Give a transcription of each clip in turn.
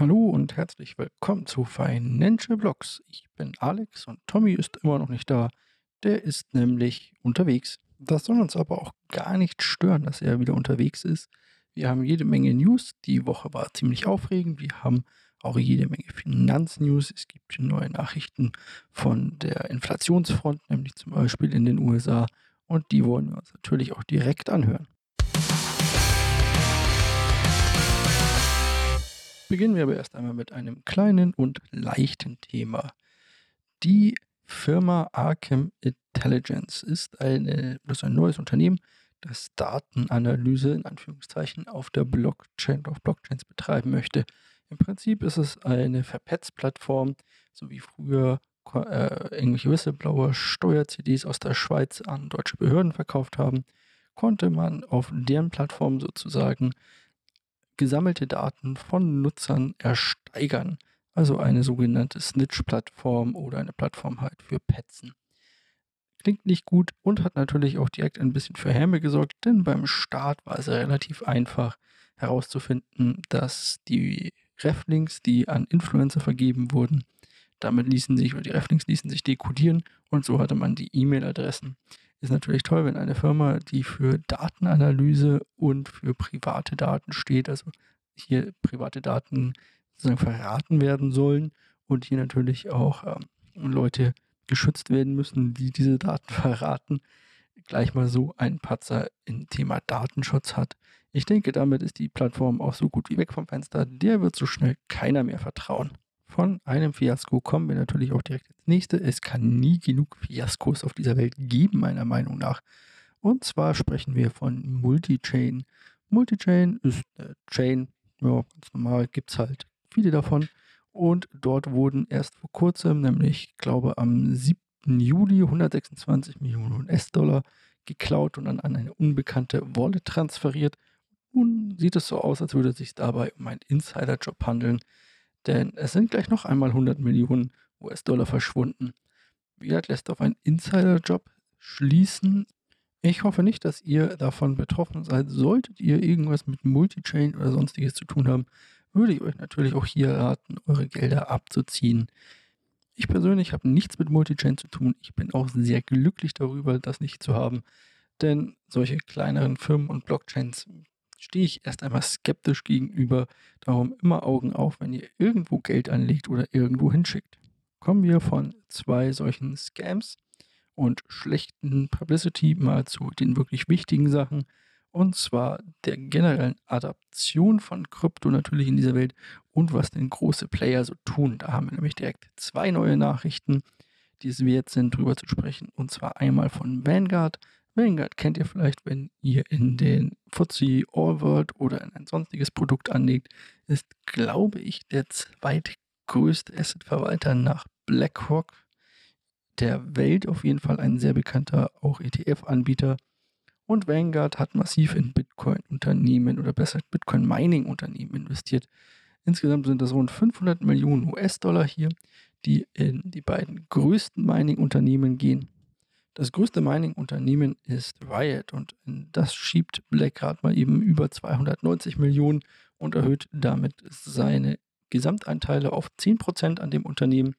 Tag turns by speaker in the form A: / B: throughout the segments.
A: Hallo und herzlich willkommen zu Financial Blogs. Ich bin Alex und Tommy ist immer noch nicht da. Der ist nämlich unterwegs. Das soll uns aber auch gar nicht stören, dass er wieder unterwegs ist. Wir haben jede Menge News. Die Woche war ziemlich aufregend. Wir haben auch jede Menge Finanznews. Es gibt neue Nachrichten von der Inflationsfront, nämlich zum Beispiel in den USA. Und die wollen wir uns natürlich auch direkt anhören. Beginnen wir aber erst einmal mit einem kleinen und leichten Thema. Die Firma Arkham Intelligence ist, eine, das ist ein neues Unternehmen, das Datenanalyse in Anführungszeichen auf der Blockchain, auf Blockchains betreiben möchte. Im Prinzip ist es eine Verpetz-Plattform, so wie früher äh, irgendwelche Whistleblower Steuer-CDs aus der Schweiz an deutsche Behörden verkauft haben, konnte man auf deren Plattform sozusagen gesammelte Daten von Nutzern ersteigern. Also eine sogenannte Snitch-Plattform oder eine Plattform halt für Petzen. Klingt nicht gut und hat natürlich auch direkt ein bisschen für Häme gesorgt, denn beim Start war es relativ einfach herauszufinden, dass die Reflinks, die an Influencer vergeben wurden, damit ließen sich, oder die Reflinks ließen sich dekodieren und so hatte man die E-Mail-Adressen ist natürlich toll, wenn eine Firma, die für Datenanalyse und für private Daten steht, also hier private Daten sozusagen verraten werden sollen und hier natürlich auch ähm, Leute geschützt werden müssen, die diese Daten verraten, gleich mal so einen Patzer im Thema Datenschutz hat. Ich denke, damit ist die Plattform auch so gut wie weg vom Fenster. Der wird so schnell keiner mehr vertrauen. Von einem Fiasko kommen wir natürlich auch direkt ins nächste. Es kann nie genug Fiaskos auf dieser Welt geben, meiner Meinung nach. Und zwar sprechen wir von Multichain. Multichain ist eine Chain, ja, ganz normal, gibt es halt viele davon. Und dort wurden erst vor kurzem, nämlich, ich glaube, am 7. Juli 126 Millionen US-Dollar geklaut und dann an eine unbekannte Wallet transferiert. Nun sieht es so aus, als würde es sich dabei um einen Insider-Job handeln. Denn es sind gleich noch einmal 100 Millionen US-Dollar verschwunden. Viat lässt auf einen Insider-Job schließen. Ich hoffe nicht, dass ihr davon betroffen seid. Solltet ihr irgendwas mit Multichain oder sonstiges zu tun haben, würde ich euch natürlich auch hier raten, eure Gelder abzuziehen. Ich persönlich habe nichts mit Multichain zu tun. Ich bin auch sehr glücklich darüber, das nicht zu haben. Denn solche kleineren Firmen und Blockchains stehe ich erst einmal skeptisch gegenüber. Darum immer Augen auf, wenn ihr irgendwo Geld anlegt oder irgendwo hinschickt. Kommen wir von zwei solchen Scams und schlechten Publicity mal zu den wirklich wichtigen Sachen. Und zwar der generellen Adaption von Krypto natürlich in dieser Welt und was denn große Player so tun. Da haben wir nämlich direkt zwei neue Nachrichten, die es wert sind, drüber zu sprechen. Und zwar einmal von Vanguard, Vanguard kennt ihr vielleicht, wenn ihr in den FTSE All World oder in ein sonstiges Produkt anlegt, ist, glaube ich, der zweitgrößte Assetverwalter nach BlackRock der Welt. Auf jeden Fall ein sehr bekannter auch ETF-Anbieter. Und Vanguard hat massiv in Bitcoin-Unternehmen oder besser Bitcoin-Mining-Unternehmen investiert. Insgesamt sind das rund 500 Millionen US-Dollar hier, die in die beiden größten Mining-Unternehmen gehen. Das größte Mining-Unternehmen ist Riot und das schiebt Blackguard mal eben über 290 Millionen und erhöht damit seine Gesamtanteile auf 10% an dem Unternehmen.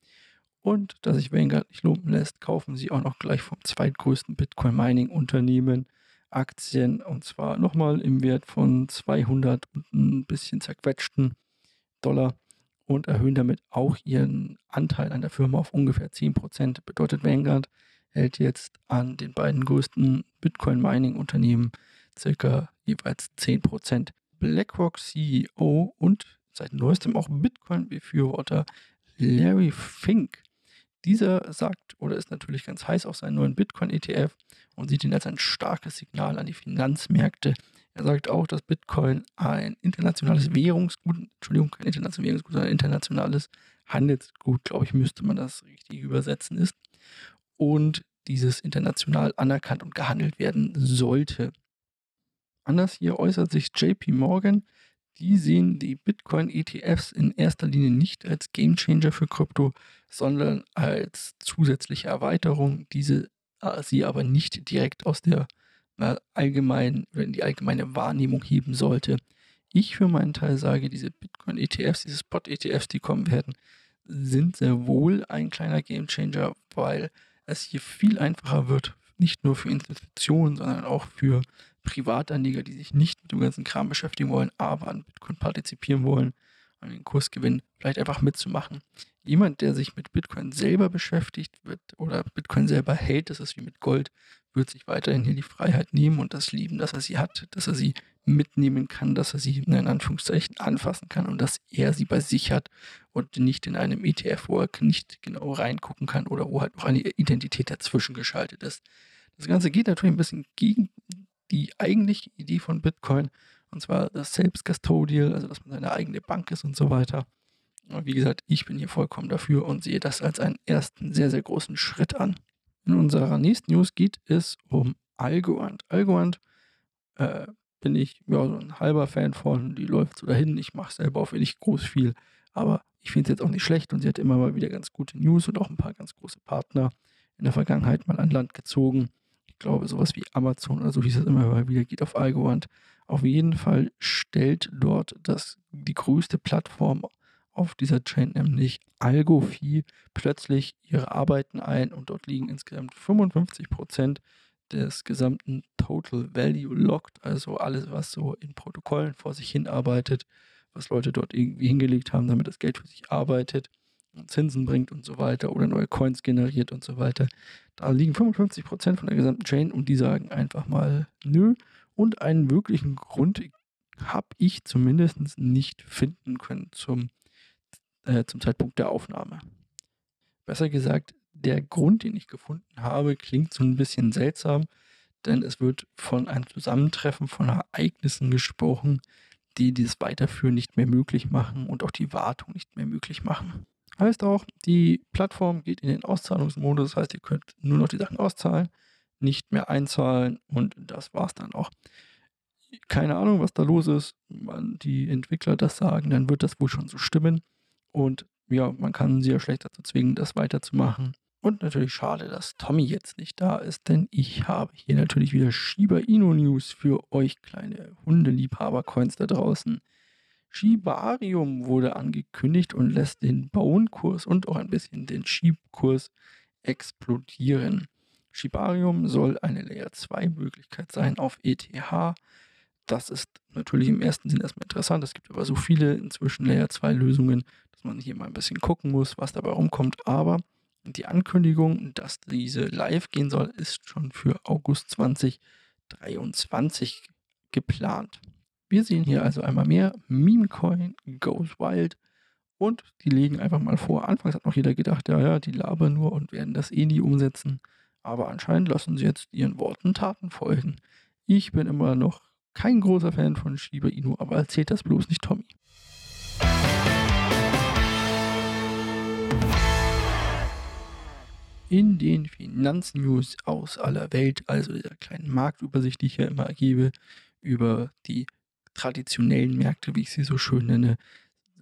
A: Und da sich Vanguard nicht lumpen lässt, kaufen sie auch noch gleich vom zweitgrößten Bitcoin-Mining-Unternehmen Aktien und zwar nochmal im Wert von 200 und ein bisschen zerquetschten Dollar und erhöhen damit auch ihren Anteil an der Firma auf ungefähr 10%. Bedeutet Vanguard hält jetzt an den beiden größten Bitcoin-Mining-Unternehmen circa jeweils 10%. BlackRock CEO und seit neuestem auch Bitcoin-Befürworter Larry Fink. Dieser sagt oder ist natürlich ganz heiß auf seinen neuen Bitcoin-ETF und sieht ihn als ein starkes Signal an die Finanzmärkte. Er sagt auch, dass Bitcoin ein internationales Währungsgut, Entschuldigung, kein internationales Währungsgut, sondern ein internationales Handelsgut, glaube ich, müsste man das richtig übersetzen ist und dieses international anerkannt und gehandelt werden sollte. Anders hier äußert sich JP Morgan. Die sehen die Bitcoin-ETFs in erster Linie nicht als Gamechanger für Krypto, sondern als zusätzliche Erweiterung, diese äh, sie aber nicht direkt aus der allgemeinen, in die allgemeine Wahrnehmung heben sollte. Ich für meinen Teil sage, diese Bitcoin-ETFs, diese Spot-ETFs, die kommen werden, sind sehr wohl ein kleiner Gamechanger, weil es hier viel einfacher wird, nicht nur für Institutionen, sondern auch für Privatanleger, die sich nicht mit dem ganzen Kram beschäftigen wollen, aber an Bitcoin partizipieren wollen, an den Kursgewinn vielleicht einfach mitzumachen. Jemand, der sich mit Bitcoin selber beschäftigt wird oder Bitcoin selber hält, das ist wie mit Gold, wird sich weiterhin hier die Freiheit nehmen und das lieben, dass er sie hat, dass er sie mitnehmen kann, dass er sie in Anführungszeichen anfassen kann und dass er sie bei sich hat und nicht in einem ETF, wo er nicht genau reingucken kann oder wo halt noch eine Identität dazwischen geschaltet ist. Das Ganze geht natürlich ein bisschen gegen die eigentliche Idee von Bitcoin und zwar das Selbstcustodial, also dass man seine eigene Bank ist und so weiter. Und wie gesagt, ich bin hier vollkommen dafür und sehe das als einen ersten sehr, sehr großen Schritt an. In unserer nächsten News geht es um Algorand. Algorand äh, bin ich ja, so ein halber Fan von, die läuft so dahin. Ich mache selber auch wenig groß viel, aber ich finde es jetzt auch nicht schlecht und sie hat immer mal wieder ganz gute News und auch ein paar ganz große Partner in der Vergangenheit mal an Land gezogen. Ich glaube, sowas wie Amazon oder so hieß es immer mal wieder, geht auf Algorand. Auf jeden Fall stellt dort das, die größte Plattform auf dieser Chain, nämlich AlgoFi, plötzlich ihre Arbeiten ein und dort liegen insgesamt 55% des gesamten Total Value locked, also alles, was so in Protokollen vor sich hin arbeitet, was Leute dort irgendwie hingelegt haben, damit das Geld für sich arbeitet und Zinsen bringt und so weiter oder neue Coins generiert und so weiter. Da liegen 55% von der gesamten Chain und die sagen einfach mal nö. Und einen wirklichen Grund habe ich zumindest nicht finden können zum äh, zum Zeitpunkt der Aufnahme. Besser gesagt, der Grund, den ich gefunden habe, klingt so ein bisschen seltsam, denn es wird von einem Zusammentreffen von Ereignissen gesprochen, die dieses Weiterführen nicht mehr möglich machen und auch die Wartung nicht mehr möglich machen. Heißt auch, die Plattform geht in den Auszahlungsmodus, das heißt, ihr könnt nur noch die Sachen auszahlen, nicht mehr einzahlen und das war's dann auch. Keine Ahnung, was da los ist. Wenn die Entwickler das sagen, dann wird das wohl schon so stimmen. Und ja, man kann sie ja schlecht dazu zwingen, das weiterzumachen. Und natürlich schade, dass Tommy jetzt nicht da ist, denn ich habe hier natürlich wieder Shiba Inu News für euch kleine Hundeliebhaber-Coins da draußen. Shibarium wurde angekündigt und lässt den Bone-Kurs und auch ein bisschen den Sheep-Kurs explodieren. Shibarium soll eine Layer 2 Möglichkeit sein auf ETH das ist natürlich im ersten Sinn erstmal interessant. Es gibt aber so viele inzwischen Layer 2 Lösungen, dass man hier mal ein bisschen gucken muss, was dabei rumkommt. Aber die Ankündigung, dass diese live gehen soll, ist schon für August 2023 geplant. Wir sehen hier also einmal mehr Memecoin goes wild und die legen einfach mal vor. Anfangs hat noch jeder gedacht, ja, ja, die labern nur und werden das eh nie umsetzen. Aber anscheinend lassen sie jetzt ihren Worten Taten folgen. Ich bin immer noch kein großer Fan von Shiba Inu, aber erzählt das bloß nicht Tommy. In den Finanznews aus aller Welt, also der kleinen Marktübersicht, die ich ja immer gebe, über die traditionellen Märkte, wie ich sie so schön nenne,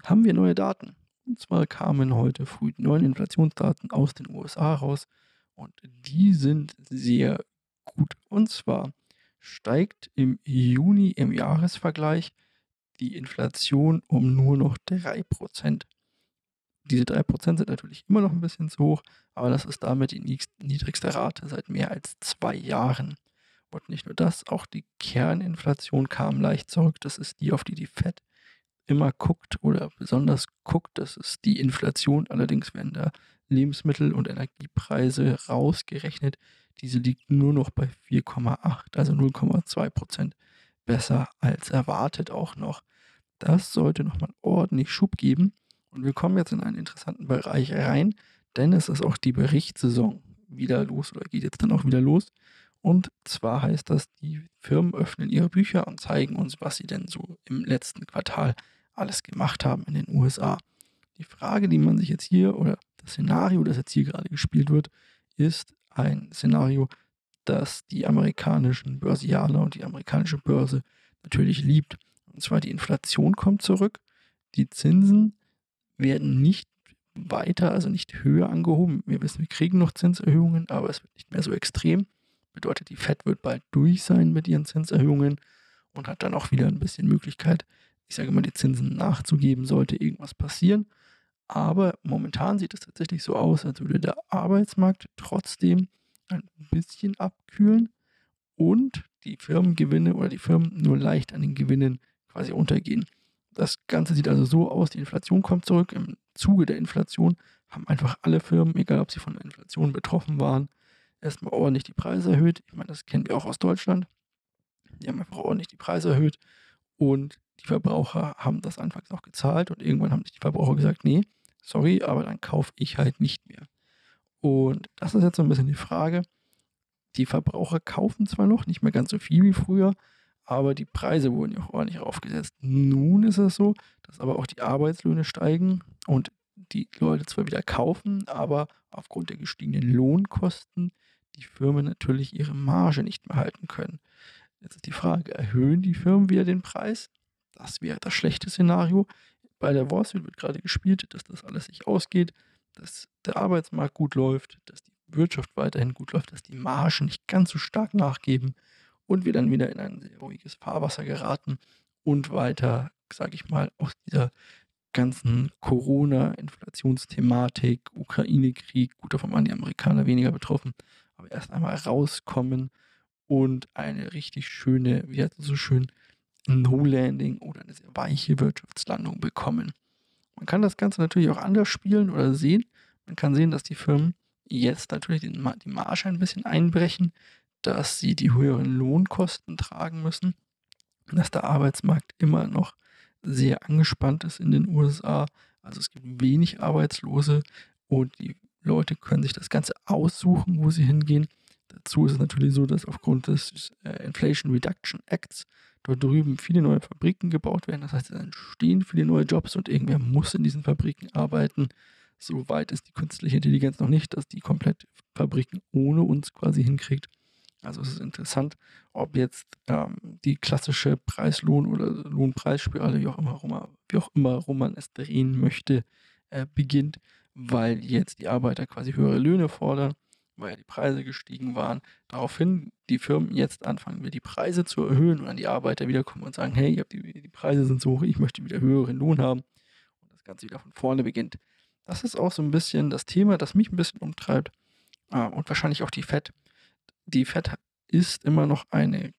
A: haben wir neue Daten. Und zwar kamen heute früh neue Inflationsdaten aus den USA raus und die sind sehr gut. Und zwar steigt im Juni im Jahresvergleich die Inflation um nur noch 3%. Diese 3% sind natürlich immer noch ein bisschen zu hoch, aber das ist damit die niedrigste Rate seit mehr als zwei Jahren. Und nicht nur das, auch die Kerninflation kam leicht zurück. Das ist die, auf die die Fed immer guckt oder besonders guckt. Das ist die Inflation. Allerdings werden da Lebensmittel- und Energiepreise rausgerechnet. Diese liegt nur noch bei 4,8, also 0,2 Prozent besser als erwartet auch noch. Das sollte nochmal ordentlich Schub geben. Und wir kommen jetzt in einen interessanten Bereich rein, denn es ist auch die Berichtssaison wieder los oder geht jetzt dann auch wieder los. Und zwar heißt das, die Firmen öffnen ihre Bücher und zeigen uns, was sie denn so im letzten Quartal alles gemacht haben in den USA. Die Frage, die man sich jetzt hier oder das Szenario, das jetzt hier gerade gespielt wird, ist, ein Szenario, das die amerikanischen Börsianer und die amerikanische Börse natürlich liebt. Und zwar die Inflation kommt zurück, die Zinsen werden nicht weiter, also nicht höher angehoben. Wir wissen, wir kriegen noch Zinserhöhungen, aber es wird nicht mehr so extrem. Bedeutet, die Fed wird bald durch sein mit ihren Zinserhöhungen und hat dann auch wieder ein bisschen Möglichkeit, ich sage mal, die Zinsen nachzugeben, sollte irgendwas passieren. Aber momentan sieht es tatsächlich so aus, als würde der Arbeitsmarkt trotzdem ein bisschen abkühlen und die Firmengewinne oder die Firmen nur leicht an den Gewinnen quasi untergehen. Das Ganze sieht also so aus, die Inflation kommt zurück. Im Zuge der Inflation haben einfach alle Firmen, egal ob sie von der Inflation betroffen waren, erstmal ordentlich die Preise erhöht. Ich meine, das kennen wir auch aus Deutschland. Die haben einfach ordentlich die Preise erhöht und die Verbraucher haben das anfangs noch gezahlt und irgendwann haben sich die Verbraucher gesagt, nee, sorry, aber dann kaufe ich halt nicht mehr. Und das ist jetzt so ein bisschen die Frage. Die Verbraucher kaufen zwar noch nicht mehr ganz so viel wie früher, aber die Preise wurden ja auch ordentlich aufgesetzt. Nun ist es so, dass aber auch die Arbeitslöhne steigen und die Leute zwar wieder kaufen, aber aufgrund der gestiegenen Lohnkosten die Firmen natürlich ihre Marge nicht mehr halten können. Jetzt ist die Frage, erhöhen die Firmen wieder den Preis? Das wäre das schlechte Szenario. Bei der Wall Street wird gerade gespielt, dass das alles sich ausgeht, dass der Arbeitsmarkt gut läuft, dass die Wirtschaft weiterhin gut läuft, dass die Margen nicht ganz so stark nachgeben und wir dann wieder in ein sehr ruhiges Fahrwasser geraten und weiter, sage ich mal, aus dieser ganzen Corona-Inflationsthematik, Ukraine-Krieg, gut davon waren die Amerikaner weniger betroffen, aber erst einmal rauskommen und eine richtig schöne, wie heißt es so schön, No-Landing oder eine sehr weiche Wirtschaftslandung bekommen. Man kann das Ganze natürlich auch anders spielen oder sehen. Man kann sehen, dass die Firmen jetzt natürlich die Marge ein bisschen einbrechen, dass sie die höheren Lohnkosten tragen müssen, dass der Arbeitsmarkt immer noch sehr angespannt ist in den USA. Also es gibt wenig Arbeitslose und die Leute können sich das Ganze aussuchen, wo sie hingehen. Dazu ist es natürlich so, dass aufgrund des äh, Inflation Reduction Acts dort drüben viele neue Fabriken gebaut werden. Das heißt, es entstehen viele neue Jobs und irgendwer muss in diesen Fabriken arbeiten. So weit ist die künstliche Intelligenz noch nicht, dass die komplett Fabriken ohne uns quasi hinkriegt. Also es ist interessant, ob jetzt ähm, die klassische Preislohn- oder Lohnpreisspirale, wie auch immer, wie auch immer man es drehen möchte, äh, beginnt, weil jetzt die Arbeiter quasi höhere Löhne fordern, weil die Preise gestiegen waren. Daraufhin die Firmen jetzt anfangen, wieder die Preise zu erhöhen und dann die Arbeiter wiederkommen und sagen, hey, die, die Preise sind so hoch, ich möchte wieder höheren Lohn haben und das Ganze wieder von vorne beginnt. Das ist auch so ein bisschen das Thema, das mich ein bisschen umtreibt äh, und wahrscheinlich auch die FED die Fed ist immer noch eine,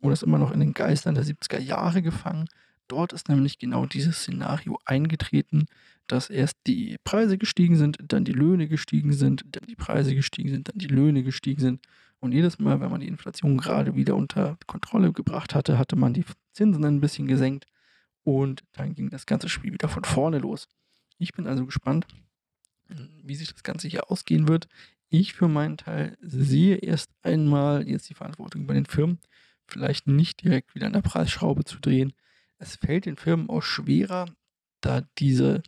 A: oder ist immer noch in den Geistern der 70er Jahre gefangen. Dort ist nämlich genau dieses Szenario eingetreten, dass erst die Preise gestiegen sind, dann die Löhne gestiegen sind, dann die Preise gestiegen sind, dann die Löhne gestiegen sind. Und jedes Mal, wenn man die Inflation gerade wieder unter Kontrolle gebracht hatte, hatte man die Zinsen ein bisschen gesenkt und dann ging das ganze Spiel wieder von vorne los. Ich bin also gespannt, wie sich das Ganze hier ausgehen wird. Ich für meinen Teil sehe erst einmal jetzt die Verantwortung bei den Firmen, vielleicht nicht direkt wieder an der Preisschraube zu drehen. Es fällt den Firmen auch schwerer, da diese,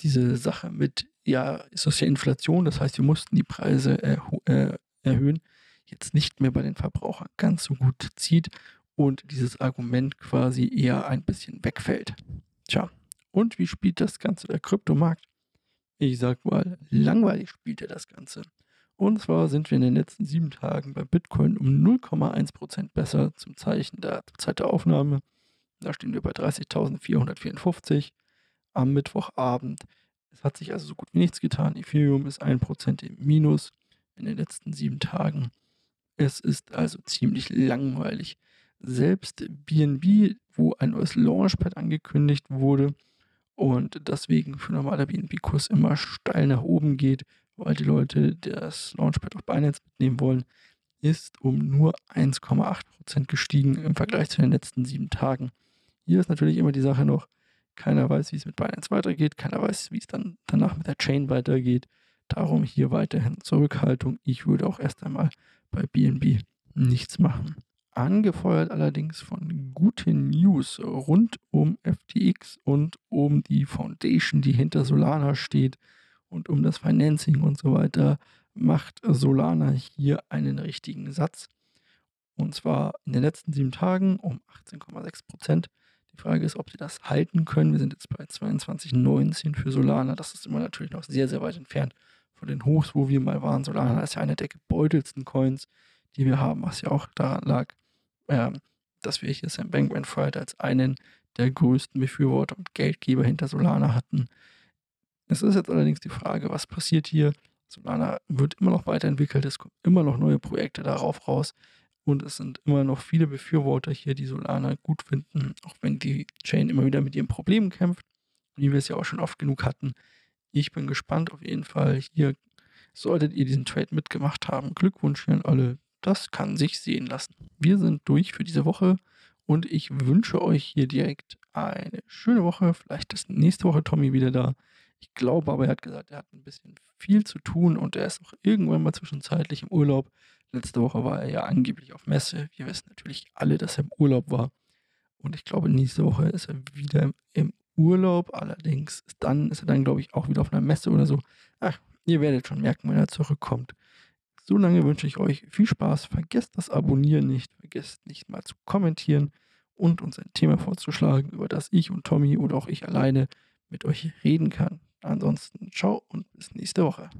A: diese Sache mit, ja, ist das ja Inflation, das heißt, wir mussten die Preise äh, erhöhen, jetzt nicht mehr bei den Verbrauchern ganz so gut zieht und dieses Argument quasi eher ein bisschen wegfällt. Tja, und wie spielt das Ganze der Kryptomarkt? Ich sag mal, langweilig spielt er das Ganze. Und zwar sind wir in den letzten sieben Tagen bei Bitcoin um 0,1% besser zum Zeichen der Zeit der Aufnahme. Da stehen wir bei 30.454 am Mittwochabend. Es hat sich also so gut wie nichts getan. Ethereum ist 1% im Minus in den letzten sieben Tagen. Es ist also ziemlich langweilig. Selbst BNB, wo ein neues Launchpad angekündigt wurde und deswegen für normaler BNB-Kurs immer steil nach oben geht, weil die Leute das Launchpad auf Binance mitnehmen wollen, ist um nur 1,8% gestiegen im Vergleich zu den letzten sieben Tagen. Hier ist natürlich immer die Sache noch, keiner weiß, wie es mit Binance weitergeht, keiner weiß, wie es dann danach mit der Chain weitergeht. Darum hier weiterhin Zurückhaltung. Ich würde auch erst einmal bei BNB nichts machen. Angefeuert allerdings von guten News rund um FTX und um die Foundation, die hinter Solana steht und um das Financing und so weiter, macht Solana hier einen richtigen Satz. Und zwar in den letzten sieben Tagen um 18,6 Prozent. Die Frage ist, ob sie das halten können. Wir sind jetzt bei 22,19 für Solana. Das ist immer natürlich noch sehr, sehr weit entfernt von den Hochs, wo wir mal waren. Solana ist ja eine der gebeutelsten Coins, die wir haben, was ja auch daran lag, äh, dass wir hier Sam Bankman Fried als einen der größten Befürworter und Geldgeber hinter Solana hatten. Es ist jetzt allerdings die Frage, was passiert hier? Solana wird immer noch weiterentwickelt, es kommen immer noch neue Projekte darauf raus und es sind immer noch viele Befürworter hier, die Solana gut finden, auch wenn die Chain immer wieder mit ihren Problemen kämpft, wie wir es ja auch schon oft genug hatten. Ich bin gespannt auf jeden Fall. Hier solltet ihr diesen Trade mitgemacht haben. Glückwunsch hier an alle. Das kann sich sehen lassen. Wir sind durch für diese Woche und ich wünsche euch hier direkt eine schöne Woche. Vielleicht ist nächste Woche Tommy wieder da. Ich glaube aber, er hat gesagt, er hat ein bisschen viel zu tun und er ist auch irgendwann mal zwischenzeitlich im Urlaub. Letzte Woche war er ja angeblich auf Messe. Wir wissen natürlich alle, dass er im Urlaub war. Und ich glaube, nächste Woche ist er wieder im Urlaub. Allerdings ist dann ist er dann, glaube ich, auch wieder auf einer Messe oder so. Ach, ihr werdet schon merken, wenn er zurückkommt. So lange wünsche ich euch viel Spaß. Vergesst das Abonnieren nicht. Vergesst nicht mal zu kommentieren und uns ein Thema vorzuschlagen, über das ich und Tommy oder auch ich alleine mit euch reden kann. Ansonsten ciao und bis nächste Woche.